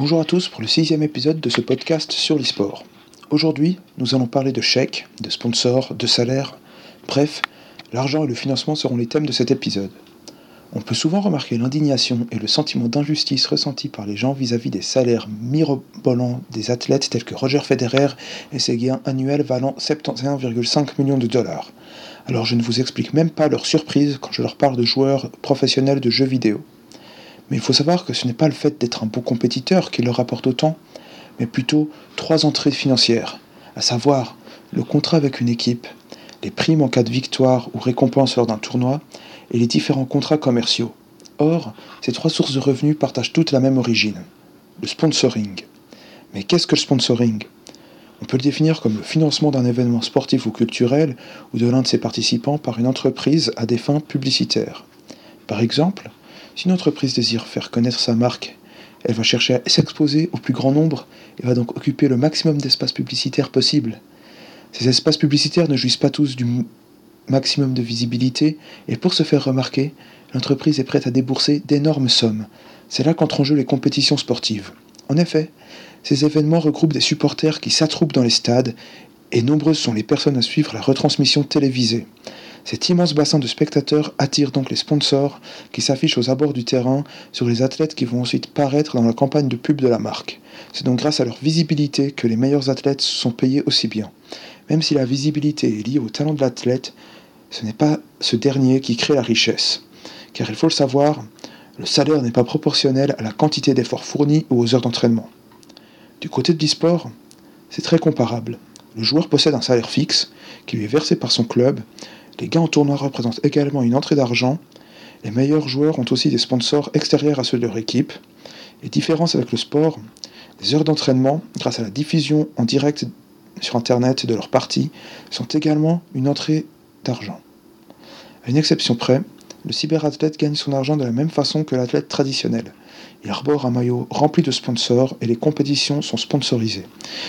Bonjour à tous pour le sixième épisode de ce podcast sur l'e-sport. Aujourd'hui, nous allons parler de chèques, de sponsors, de salaires. Bref, l'argent et le financement seront les thèmes de cet épisode. On peut souvent remarquer l'indignation et le sentiment d'injustice ressenti par les gens vis-à-vis des salaires mirobolants des athlètes tels que Roger Federer et ses gains annuels valant 71,5 millions de dollars. Alors je ne vous explique même pas leur surprise quand je leur parle de joueurs professionnels de jeux vidéo. Mais il faut savoir que ce n'est pas le fait d'être un bon compétiteur qui leur rapporte autant, mais plutôt trois entrées financières, à savoir le contrat avec une équipe, les primes en cas de victoire ou récompense lors d'un tournoi, et les différents contrats commerciaux. Or, ces trois sources de revenus partagent toutes la même origine, le sponsoring. Mais qu'est-ce que le sponsoring? On peut le définir comme le financement d'un événement sportif ou culturel ou de l'un de ses participants par une entreprise à des fins publicitaires. Par exemple, si une entreprise désire faire connaître sa marque, elle va chercher à s'exposer au plus grand nombre et va donc occuper le maximum d'espace publicitaire possible. Ces espaces publicitaires ne jouissent pas tous du maximum de visibilité et pour se faire remarquer, l'entreprise est prête à débourser d'énormes sommes. C'est là qu'entrent en jeu les compétitions sportives. En effet, ces événements regroupent des supporters qui s'attroupent dans les stades et nombreuses sont les personnes à suivre la retransmission télévisée. Cet immense bassin de spectateurs attire donc les sponsors qui s'affichent aux abords du terrain sur les athlètes qui vont ensuite paraître dans la campagne de pub de la marque. C'est donc grâce à leur visibilité que les meilleurs athlètes sont payés aussi bien. Même si la visibilité est liée au talent de l'athlète, ce n'est pas ce dernier qui crée la richesse. Car il faut le savoir, le salaire n'est pas proportionnel à la quantité d'efforts fournis ou aux heures d'entraînement. Du côté de l'e-sport, c'est très comparable. Le joueur possède un salaire fixe qui lui est versé par son club les gains en tournoi représentent également une entrée d'argent. Les meilleurs joueurs ont aussi des sponsors extérieurs à ceux de leur équipe. Les différences avec le sport, les heures d'entraînement, grâce à la diffusion en direct sur Internet de leurs parties, sont également une entrée d'argent. À une exception près, le cyberathlète gagne son argent de la même façon que l'athlète traditionnel. Il arbore un maillot rempli de sponsors et les compétitions sont sponsorisées.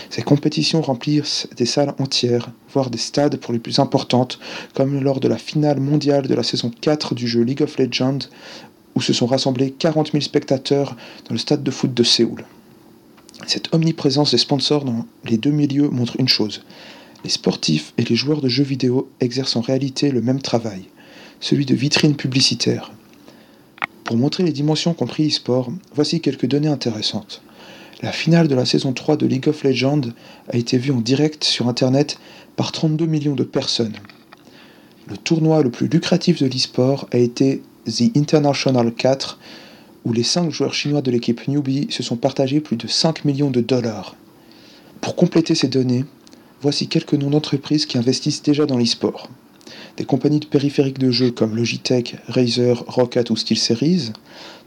Ces compétitions remplissent des salles entières, voire des stades pour les plus importantes, comme lors de la finale mondiale de la saison 4 du jeu League of Legends, où se sont rassemblés 40 000 spectateurs dans le stade de foot de Séoul. Cette omniprésence des sponsors dans les deux milieux montre une chose. Les sportifs et les joueurs de jeux vidéo exercent en réalité le même travail, celui de vitrine publicitaire. Pour montrer les dimensions compris e-sport, voici quelques données intéressantes. La finale de la saison 3 de League of Legends a été vue en direct sur Internet par 32 millions de personnes. Le tournoi le plus lucratif de l'e-sport a été The International 4, où les 5 joueurs chinois de l'équipe Newbie se sont partagés plus de 5 millions de dollars. Pour compléter ces données, voici quelques noms d'entreprises qui investissent déjà dans l'e-sport des compagnies de périphériques de jeux comme Logitech, Razer, Rocket ou SteelSeries,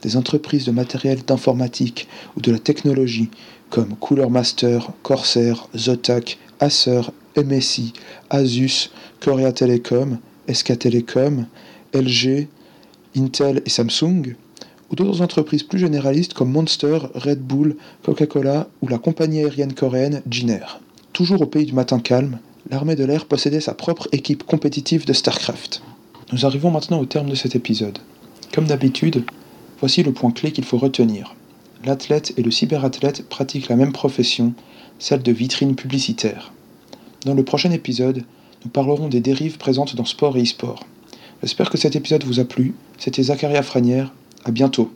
des entreprises de matériel d'informatique ou de la technologie comme Cooler Master, Corsair, Zotac, Acer, MSI, Asus, Korea Telecom, SK Telecom, LG, Intel et Samsung, ou d'autres entreprises plus généralistes comme Monster, Red Bull, Coca-Cola ou la compagnie aérienne coréenne Jiner. Toujours au pays du matin calme, l'armée de l'air possédait sa propre équipe compétitive de StarCraft. Nous arrivons maintenant au terme de cet épisode. Comme d'habitude, voici le point clé qu'il faut retenir. L'athlète et le cyberathlète pratiquent la même profession, celle de vitrine publicitaire. Dans le prochain épisode, nous parlerons des dérives présentes dans sport et e-sport. J'espère que cet épisode vous a plu. C'était Zacharia Franière. À bientôt.